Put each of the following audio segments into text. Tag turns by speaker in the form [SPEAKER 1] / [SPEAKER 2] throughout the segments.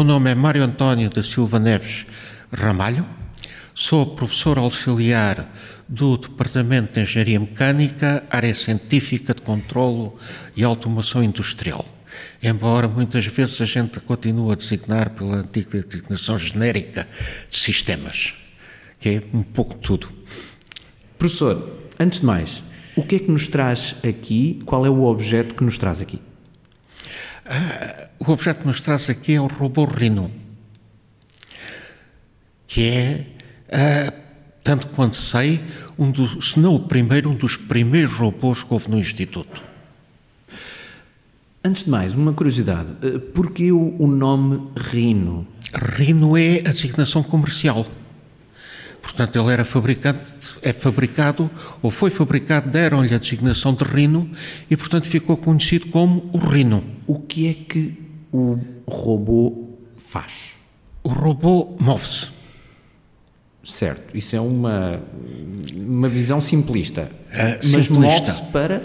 [SPEAKER 1] meu nome é Mário António da Silva Neves Ramalho, sou professor auxiliar do Departamento de Engenharia Mecânica, área científica de controlo e automação industrial. Embora muitas vezes a gente continue a designar pela antiga designação genérica de sistemas, que é um pouco tudo.
[SPEAKER 2] Professor, antes de mais, o que é que nos traz aqui? Qual é o objeto que nos traz aqui?
[SPEAKER 1] Ah, o objeto que nos traz aqui é o robô Rhino, que é, ah, tanto quanto sei, um dos, se não o primeiro, um dos primeiros robôs que houve no Instituto.
[SPEAKER 2] Antes de mais, uma curiosidade. Ah, porquê o, o nome Rhino?
[SPEAKER 1] Rhino é a designação comercial. Portanto, ele era fabricante, é fabricado, ou foi fabricado, deram-lhe a designação de Rhino e, portanto, ficou conhecido como o Rhino.
[SPEAKER 2] O que é que o robô faz?
[SPEAKER 1] O robô move-se.
[SPEAKER 2] Certo, isso é uma, uma visão simplista.
[SPEAKER 1] Uh,
[SPEAKER 2] mas move-se para.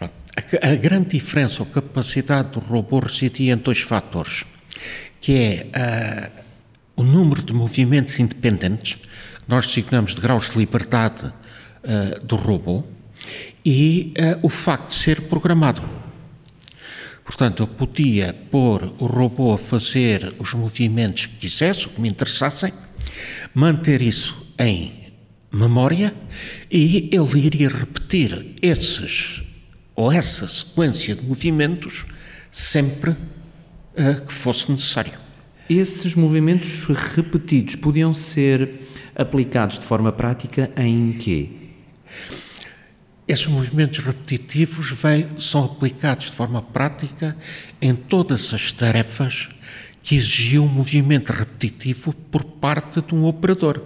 [SPEAKER 1] A, a, grande diferença ou capacidade do robô residia em dois fatores, que é uh, o número de movimentos independentes, que nós designamos de graus de liberdade uh, do robô, e uh, o facto de ser programado. Portanto, eu podia pôr o robô a fazer os movimentos que quisesse, que me interessassem, manter isso em memória e ele iria repetir esses ou essa sequência de movimentos sempre uh, que fosse necessário.
[SPEAKER 2] Esses movimentos repetidos podiam ser aplicados de forma prática em quê?
[SPEAKER 1] Esses movimentos repetitivos vem, são aplicados de forma prática em todas as tarefas que exigiam um movimento repetitivo por parte de um operador.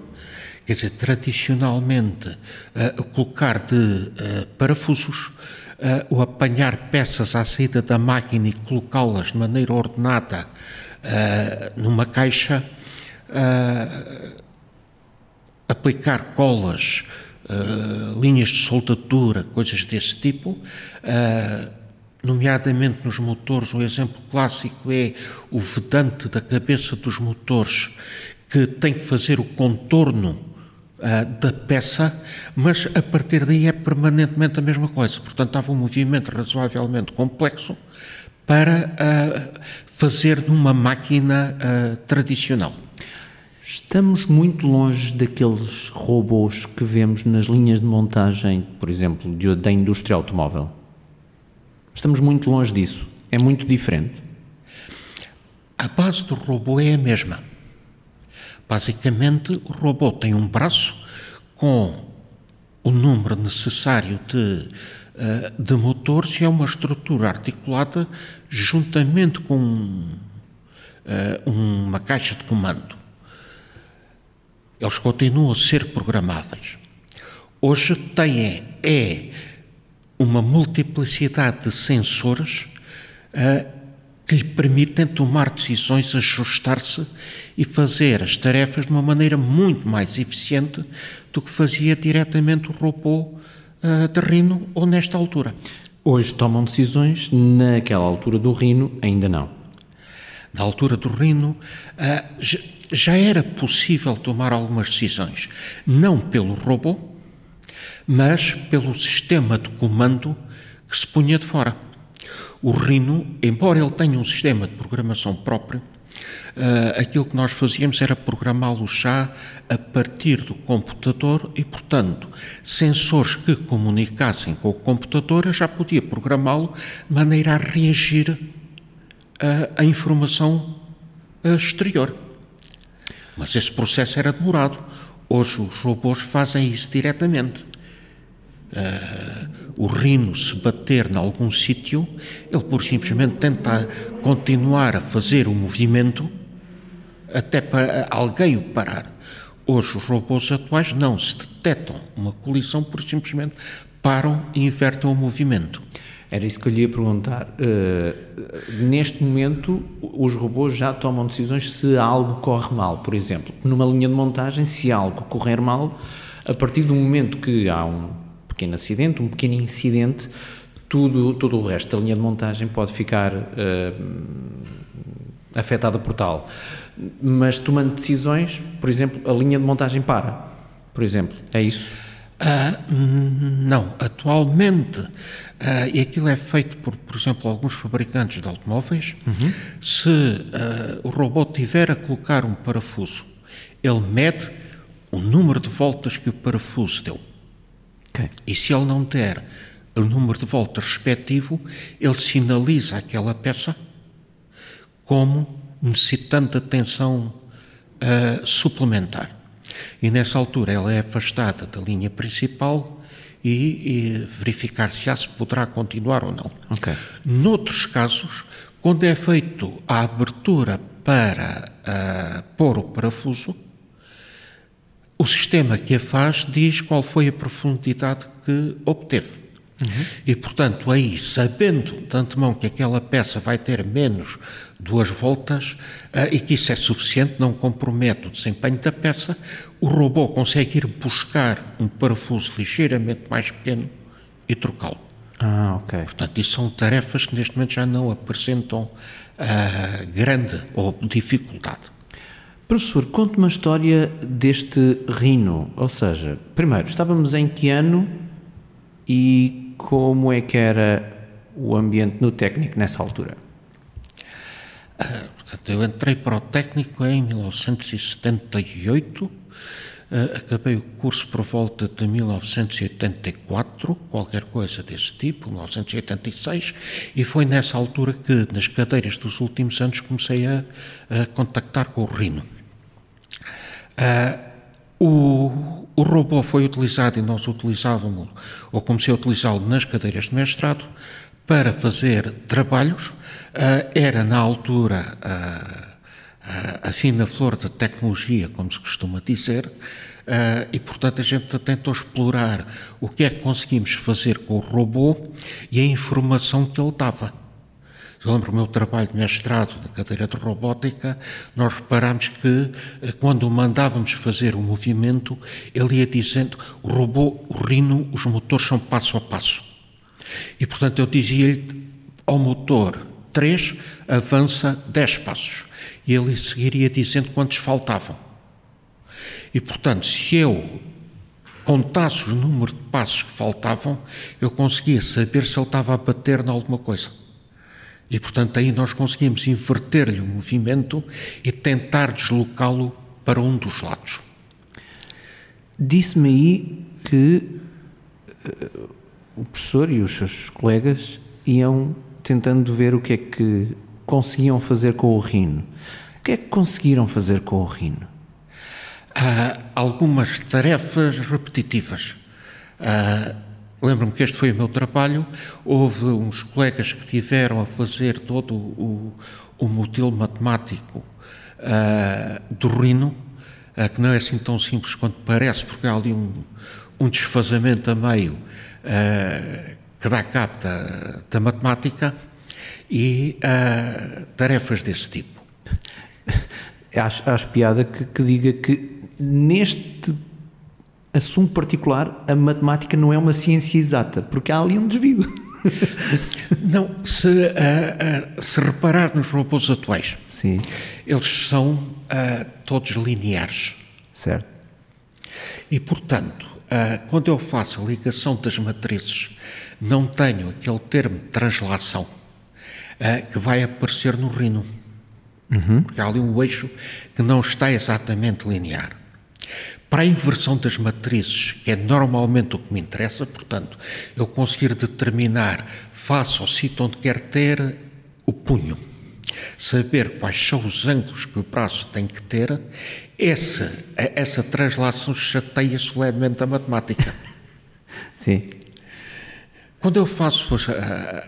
[SPEAKER 1] Quer dizer, tradicionalmente, uh, colocar de uh, parafusos, uh, o apanhar peças à saída da máquina e colocá-las de maneira ordenada uh, numa caixa, uh, aplicar colas, uh, linhas de soldadura, coisas desse tipo, nomeadamente nos motores, um exemplo clássico é o vedante da cabeça dos motores, que tem que fazer o contorno da peça, mas a partir daí é permanentemente a mesma coisa. Portanto, estava um movimento razoavelmente complexo para uh, fazer numa máquina uh, tradicional.
[SPEAKER 2] Estamos muito longe daqueles robôs que vemos nas linhas de montagem, por exemplo, de, da indústria automóvel. Estamos muito longe disso. É muito diferente.
[SPEAKER 1] A base do robô é a mesma. Basicamente, o robô tem um braço com o número necessário de de motores e é uma estrutura articulada juntamente com eh, uma caixa de comando. Eles continuam a ser programáveis. Hoje têm é uma multiplicidade de sensores uh, que lhe permitem tomar decisões, ajustar-se e fazer as tarefas de uma maneira muito mais eficiente do que fazia diretamente o robô uh, de Rino ou nesta altura.
[SPEAKER 2] Hoje tomam decisões, naquela altura do Rino ainda não.
[SPEAKER 1] Na altura do Rino uh, já era possível tomar algumas decisões, não pelo robô, mas pelo sistema de comando que se punha de fora. O Rino, embora ele tenha um sistema de programação próprio, uh, aquilo que nós fazíamos era programá-lo já a partir do computador e, portanto, sensores que comunicassem com o computador, eu já podia programá-lo de maneira a reagir à informação uh, exterior. Mas esse processo era demorado. Hoje os robôs fazem isso diretamente. Uh, o rino se bater em algum sítio, ele por simplesmente tenta continuar a fazer o movimento até para alguém o parar. Hoje os robôs atuais não, se detectam uma colisão, por simplesmente param e invertem o movimento.
[SPEAKER 2] Era isso que eu lhe ia perguntar. Uh, neste momento, os robôs já tomam decisões se algo corre mal, por exemplo. Numa linha de montagem, se algo correr mal, a partir do momento que há um pequeno acidente, um pequeno incidente, tudo, todo o resto da linha de montagem pode ficar uh, afetada por tal. Mas tomando decisões, por exemplo, a linha de montagem para, por exemplo, é isso?
[SPEAKER 1] Ah, não, atualmente, ah, e aquilo é feito por, por exemplo, alguns fabricantes de automóveis, uhum. se ah, o robô tiver a colocar um parafuso, ele mede o número de voltas que o parafuso deu. Okay. E se ele não der o número de voltas respectivo, ele sinaliza aquela peça como necessitando de atenção uh, suplementar. E nessa altura ela é afastada da linha principal e, e verificar se se poderá continuar ou não. Okay. Noutros casos, quando é feito a abertura para uh, pôr o parafuso, o sistema que a faz diz qual foi a profundidade que obteve. Uhum. E, portanto, aí, sabendo de antemão que aquela peça vai ter menos duas voltas uh, e que isso é suficiente, não compromete o desempenho da peça, o robô consegue ir buscar um parafuso ligeiramente mais pequeno e trocá-lo.
[SPEAKER 2] Ah, ok.
[SPEAKER 1] Portanto, isso são tarefas que neste momento já não apresentam uh, grande ou dificuldade.
[SPEAKER 2] Professor, conte uma história deste Rino. Ou seja, primeiro, estávamos em que ano e como é que era o ambiente no técnico nessa altura?
[SPEAKER 1] Eu entrei para o técnico em 1978, ah, acabei o curso por volta de 1984, qualquer coisa desse tipo, 1986, e foi nessa altura que, nas cadeiras dos últimos anos, comecei a, a contactar com o Rino. Uh, o, o robô foi utilizado e nós utilizávamos, ou comecei a utilizá-lo nas cadeiras de mestrado, para fazer trabalhos. Uh, era, na altura, uh, a fina flor da tecnologia, como se costuma dizer, uh, e, portanto, a gente tentou explorar o que é que conseguimos fazer com o robô e a informação que ele dava. Eu lembro o meu trabalho de mestrado na cadeira de robótica, nós reparámos que eh, quando mandávamos fazer o um movimento, ele ia dizendo, o robô, o rino, os motores são passo a passo. E, portanto, eu dizia-lhe ao motor 3, avança 10 passos. E ele seguiria dizendo quantos faltavam. E, portanto, se eu contasse o número de passos que faltavam, eu conseguia saber se ele estava a bater em alguma coisa. E, portanto, aí nós conseguimos inverter-lhe o movimento e tentar deslocá-lo para um dos lados.
[SPEAKER 2] Disse-me aí que uh, o professor e os seus colegas iam tentando ver o que é que conseguiam fazer com o rino. O que é que conseguiram fazer com o rino?
[SPEAKER 1] Há algumas tarefas repetitivas. Uh, Lembro-me que este foi o meu trabalho. Houve uns colegas que tiveram a fazer todo o, o modelo matemático uh, do Rino, uh, que não é assim tão simples quanto parece, porque há ali um, um desfazamento a meio uh, que dá cabo da, da matemática e tarefas desse tipo.
[SPEAKER 2] Acho, acho piada que, que diga que neste assunto particular, a matemática não é uma ciência exata, porque há ali um desvio.
[SPEAKER 1] Não, se, uh, uh, se reparar nos robôs atuais,
[SPEAKER 2] Sim.
[SPEAKER 1] eles são uh, todos lineares.
[SPEAKER 2] Certo.
[SPEAKER 1] E, portanto, quando eu faço a ligação das matrizes, não tenho aquele termo de translação que vai aparecer no rino. Uhum. Porque há ali um eixo que não está exatamente linear. Para a inversão das matrizes, que é normalmente o que me interessa, portanto, eu conseguir determinar face ao sítio onde quer ter o punho, saber quais são os ângulos que o braço tem que ter, essa, essa translação chateia solenemente a matemática.
[SPEAKER 2] Sim.
[SPEAKER 1] Quando eu faço as,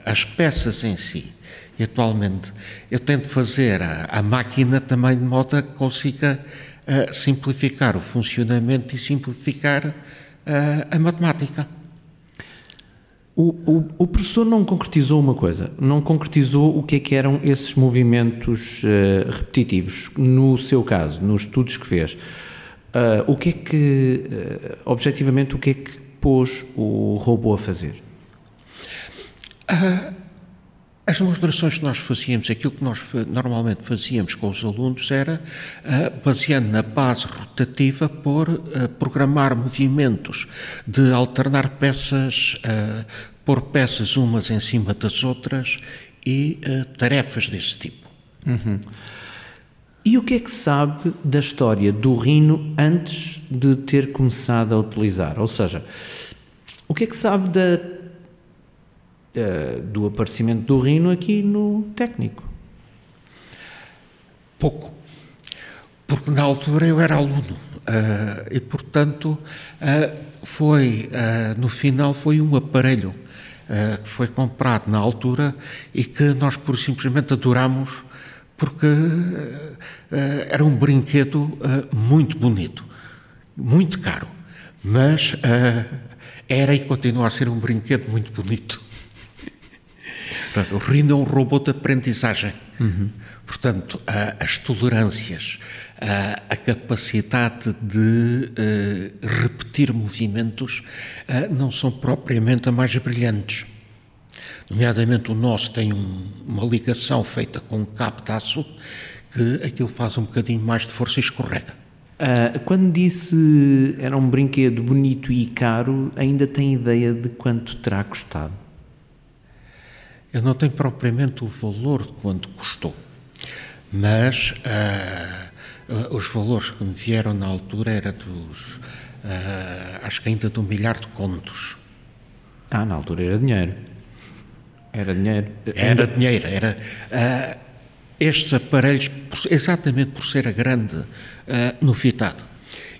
[SPEAKER 1] as peças em si, e atualmente eu tento fazer a, a máquina também de modo a que consiga a simplificar o funcionamento e simplificar a, a matemática.
[SPEAKER 2] O, o, o, professor não concretizou uma coisa, não concretizou o que é que eram esses movimentos uh, repetitivos, no seu caso, nos estudos que fez. Uh, o que é que, uh, objetivamente, o que é que pôs o robô a fazer?
[SPEAKER 1] As demonstrações que nós fazíamos, aquilo que nós normalmente fazíamos com os alunos era, uh, baseando na base rotativa, por uh, programar movimentos, de alternar peças, uh, pôr peças umas em cima das outras e tarefas desse tipo.
[SPEAKER 2] Uhum. E o que é que sabe da história do Rino antes de ter começado a utilizar? Ou seja, o que é que sabe da uh, do aparecimento do Rino aqui no técnico?
[SPEAKER 1] Pouco, porque na altura eu era aluno uh, e, portanto, uh, foi, no final, foi um aparelho que foi comprado na altura e que nós, por simplesmente, adorámos porque era um brinquedo muito bonito, muito caro, mas era e continua a ser um brinquedo muito bonito. Portanto, o Rino é um robô de aprendizagem. Uhum. Portanto, as tolerâncias, a, capacidade de uh, repetir movimentos uh, não são propriamente as mais brilhantes. Nomeadamente, o nosso tem um, uma ligação feita com um cabo de aço que aquilo faz um bocadinho mais de força e escorrega.
[SPEAKER 2] Uh, quando disse era um brinquedo bonito e caro, ainda tem ideia de quanto terá custado?
[SPEAKER 1] Eu não tenho propriamente o valor de quanto custou, mas uh, os valores que me vieram na altura era dos, uh, acho que ainda de um milhar de contos.
[SPEAKER 2] Ah, na altura era dinheiro. Era dinheiro.
[SPEAKER 1] Era dinheiro, era... Uh, estes aparelhos, exatamente por ser a grande uh, novidade,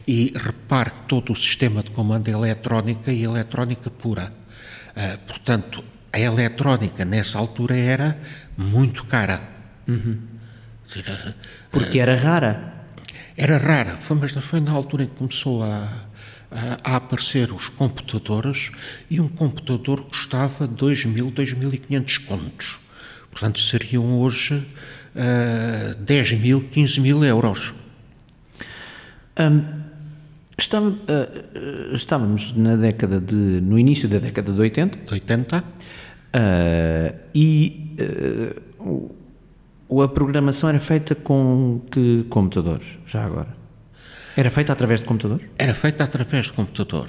[SPEAKER 1] e repare que todo o sistema de comando é eletrónica e eletrónica pura. Uh, portanto, a eletrónica nessa altura era muito cara. Uhum.
[SPEAKER 2] Porque era rara?
[SPEAKER 1] Era rara, foi, mas foi na altura em que começou a, a, a aparecer os computadores e um computador custava 2.000, 2.500 contos. Portanto, seriam hoje uh, 10 mil, 15 mil euros.
[SPEAKER 2] Um, Estava, uh, estávamos na década de, no início da década de 80.
[SPEAKER 1] De 80. Uh,
[SPEAKER 2] e uh, a programação era feita com que computadores, já agora? Era feita através de computador?
[SPEAKER 1] Era feita através de computador.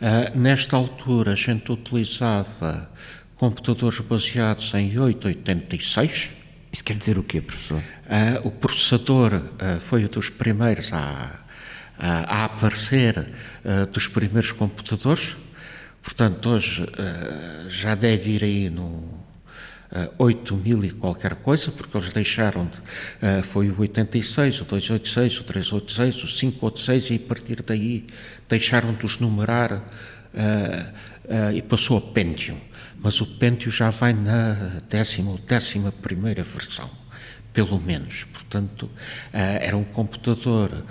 [SPEAKER 1] Uh, nesta altura a gente utilizava computadores baseados em 886.
[SPEAKER 2] Isso quer dizer o quê, professor?
[SPEAKER 1] Uh, o processador uh, foi um dos primeiros a, a, aparecer uh, dos primeiros computadores. Portanto, hoje uh, já deve ir aí no uh, eh, 8 mil e qualquer coisa, porque eles deixaram de. Uh, foi o 86, o 286, o 386, o 586, e a partir daí deixaram de os numerar e passou a Pentium. Mas o Pentium já vai na décima ou décima primeira versão, pelo menos. Portanto, era um computador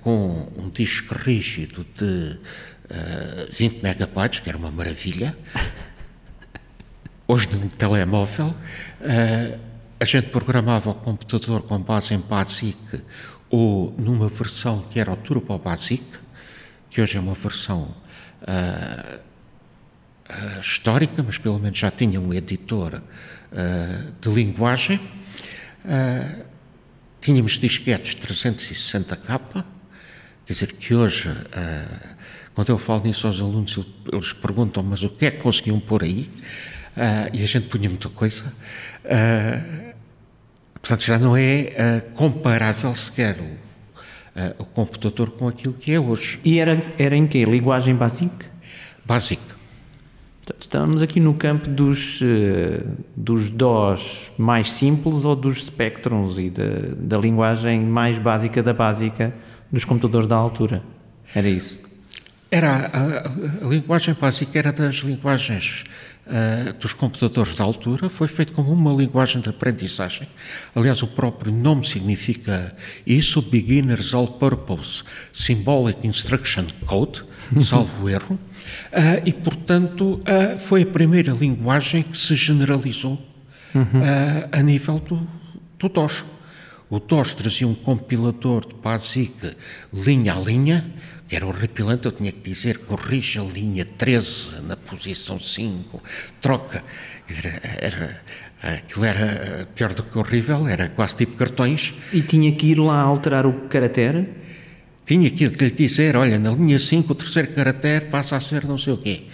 [SPEAKER 1] com um disco rígido de uh, eh, 20 megabytes, que era uma maravilha. Hoje, num telemóvel, uh, a gente programava o computador com base em BASIC ou numa versão que era o Turbo BASIC, que hoje é uma versão uh, uh, histórica, mas pelo menos já tinha um editor de linguagem. Tínhamos disquetes 360K, quer dizer que hoje, uh, quando eu falo nisso aos alunos, eles perguntam, mas o que é que conseguiam pôr aí? Uh, e a gente punha muita coisa. Uh, portanto, já não é comparável sequer o, o, computador com aquilo que é hoje.
[SPEAKER 2] E era, era em que? Linguagem BASIC?
[SPEAKER 1] BASIC.
[SPEAKER 2] Estamos aqui no campo dos, dos DOS mais simples ou dos spectrums e da, da linguagem mais básica da básica dos computadores da altura. Era isso?
[SPEAKER 1] Era a, a linguagem básica era das linguagens uh, dos computadores da altura, foi feito como uma linguagem de aprendizagem. Aliás, o próprio nome significa isso, Beginners All Purpose Symbolic Instruction Code, salvo erro. Uh, e, portanto, uh, foi a primeira linguagem que se generalizou uhum. uh, a nível do, do DOS. O DOS trazia um compilador de BASIC linha a linha, que era horripilante, eu tinha que dizer corrija a linha 13 na posição 5, troca. Quer dizer, era, aquilo era pior do que horrível, era quase tipo cartões.
[SPEAKER 2] E tinha que ir lá alterar o caractere?
[SPEAKER 1] Tinha que lhe dizer, olha, na linha 5 o terceiro caractere passa a ser não sei o quê.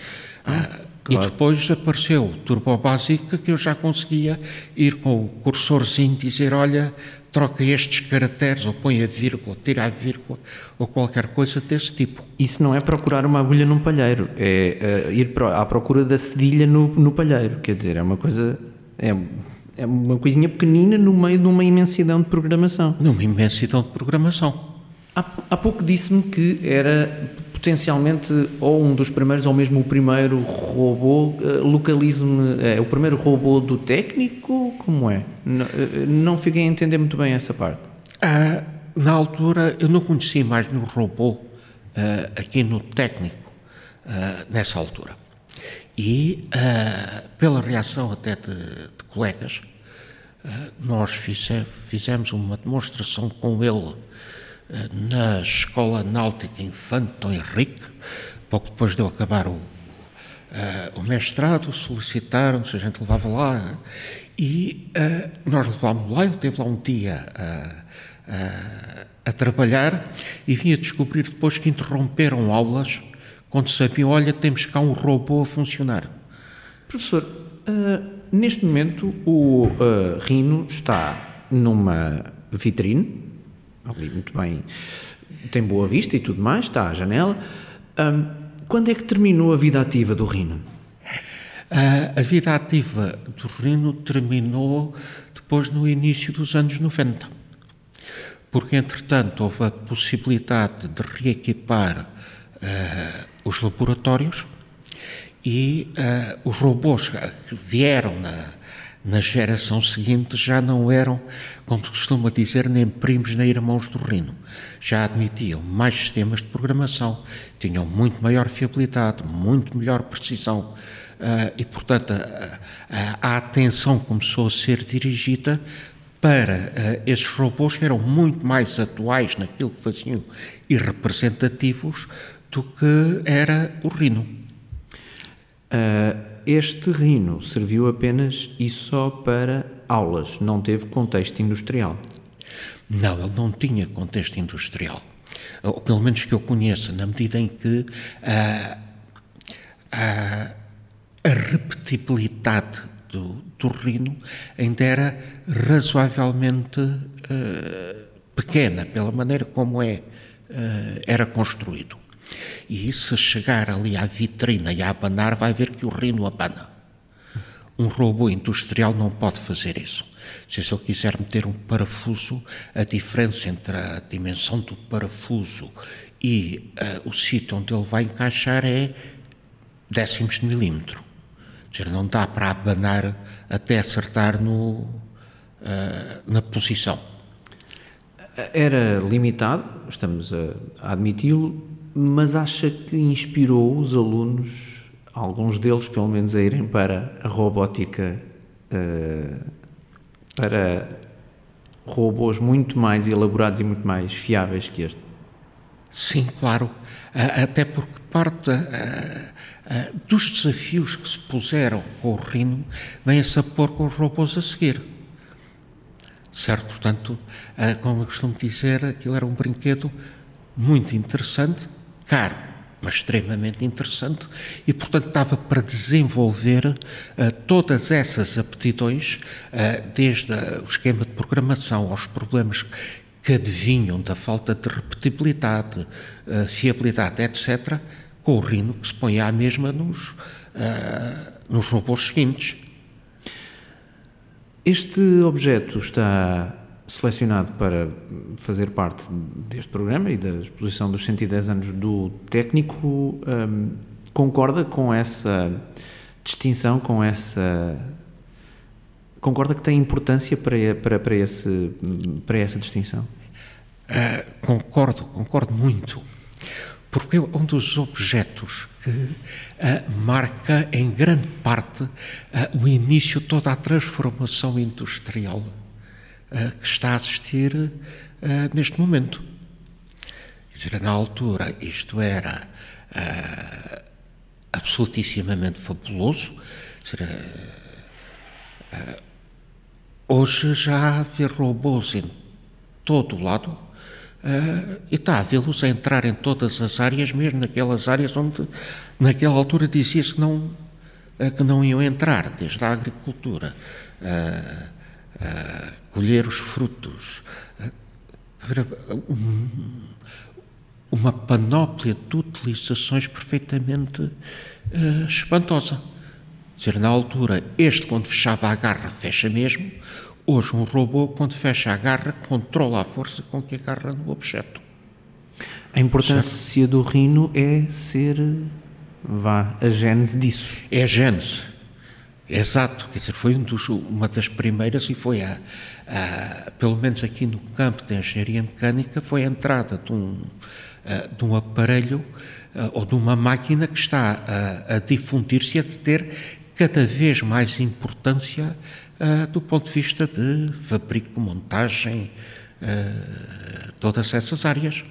[SPEAKER 1] Ah, ah, claro. E depois apareceu o Turbo Básica que eu já conseguia ir com o cursorzinho dizer, olha, troca estes caracteres, ou põe a vírgula, tira a vírgula, ou qualquer coisa desse tipo.
[SPEAKER 2] Isso não é procurar uma agulha num palheiro, é uh, ir à procura da cedilha no, no palheiro, quer dizer, é uma coisa... É, é uma coisinha pequenina no meio de uma imensidão de programação.
[SPEAKER 1] Numa imensidão de programação.
[SPEAKER 2] Há, há pouco disse-me que era potencialmente ou um dos primeiros ou mesmo o primeiro robô. Uh, Localize-me, é o primeiro robô do técnico? Como é? Não, uh, não fiquei a entender muito bem essa parte.
[SPEAKER 1] Ah, na altura eu não conhecia mais nenhum robô uh, aqui no técnico, nessa altura. E pela reação até de, de colegas, nós fize, fizemos uma demonstração com ele na Escola Náutica Infante Dom Henrique, pouco depois de eu acabar o, uh, o mestrado, solicitaram se a gente levava lá e uh, nós levámos lá, ele esteve lá um dia uh, a trabalhar e vinha descobrir depois que interromperam aulas quando sabiam, olha, temos cá um robô a funcionar.
[SPEAKER 2] Professor, neste momento o Rino está numa vitrine ali muito bem, tem boa vista e tudo mais, está à janela. Um, quando é que terminou a vida ativa do Rino?
[SPEAKER 1] a vida ativa do Rino terminou depois no início dos anos 90, porque entretanto houve a possibilidade de reequipar uh, os laboratórios e uh, os robôs que vieram na, na geração seguinte já não eram, como se costuma dizer, nem primos nem irmãos do Rino. Já admitiam mais sistemas de programação, tinham muito maior fiabilidade, muito melhor precisão. Uh, e, portanto, a, a, a, atenção começou a ser dirigida para uh, esses robôs que eram muito mais atuais naquilo que faziam e representativos do que era o Rino.
[SPEAKER 2] Uh este rino serviu apenas e só para aulas, não teve contexto industrial.
[SPEAKER 1] Não, ele não tinha contexto industrial. Ou pelo menos que eu conheça, na medida em que a, a, a repetibilidade do, do rino ainda era razoavelmente uh, pequena, pela maneira como é, uh, era construído. E se chegar ali à vitrina e a abanar, vai ver que o rino abana. Um robô industrial não pode fazer isso. Se eu quiser meter um parafuso, a diferença entre a dimensão do parafuso e uh, o sítio onde ele vai encaixar é décimos de milímetro. Quer dizer, não dá para abanar até acertar no, uh, na posição.
[SPEAKER 2] Era limitado, estamos a, admiti-lo, mas acha que inspirou os alunos, alguns deles pelo menos, a irem para a robótica, uh, para robôs muito mais elaborados e muito mais fiáveis que este?
[SPEAKER 1] Sim, claro. Até porque parte dos desafios que se puseram com o Rino vem-se a pôr com os robôs a seguir. Certo? Portanto, como eu costumo dizer, aquilo era um brinquedo muito interessante, caro, mas extremamente interessante, e portanto estava para desenvolver uh, todas essas aptidões, uh, desde uh, o esquema de programação aos problemas que adivinham da falta de repetibilidade, fiabilidade, etc., com o Rino que se põe à mesma nos, nos robôs seguintes.
[SPEAKER 2] Este objeto está selecionado para fazer parte deste programa e da exposição dos 110 anos do técnico, um, concorda com essa distinção, com essa. Concorda que tem importância para, para, para, esse, para essa distinção?
[SPEAKER 1] Uh, concordo, concordo muito. Porque é um dos objetos que uh, marca em grande parte uh, o início de toda a transformação industrial que está a assistir neste momento. Dizer, na altura isto era absolutissimamente fabuloso. Dizer, hoje já há robôs em todo o lado Uh, e está a vê-los a entrar em todas as áreas, mesmo naquelas áreas onde, naquela altura, dizia-se que não, uh, que não iam entrar, desde a agricultura, uh, colher os frutos, uma panóplia de utilizações perfeitamente espantosa. Dizer, na altura, este, quando fechava a garra, fecha mesmo, Hoje, um robô, quando fecha a garra, controla a força com que agarra no objeto.
[SPEAKER 2] A importância certo? do rino é ser, vá, a gênese disso.
[SPEAKER 1] É a gênese. Exato, quer dizer, foi um dos, uma das primeiras e foi a, a, pelo menos aqui no campo da engenharia mecânica, foi a entrada de um, de um aparelho ou de uma máquina que está a, a difundir-se e a ter cada vez mais importância do ponto de vista de fabrico, montagem, todas essas áreas.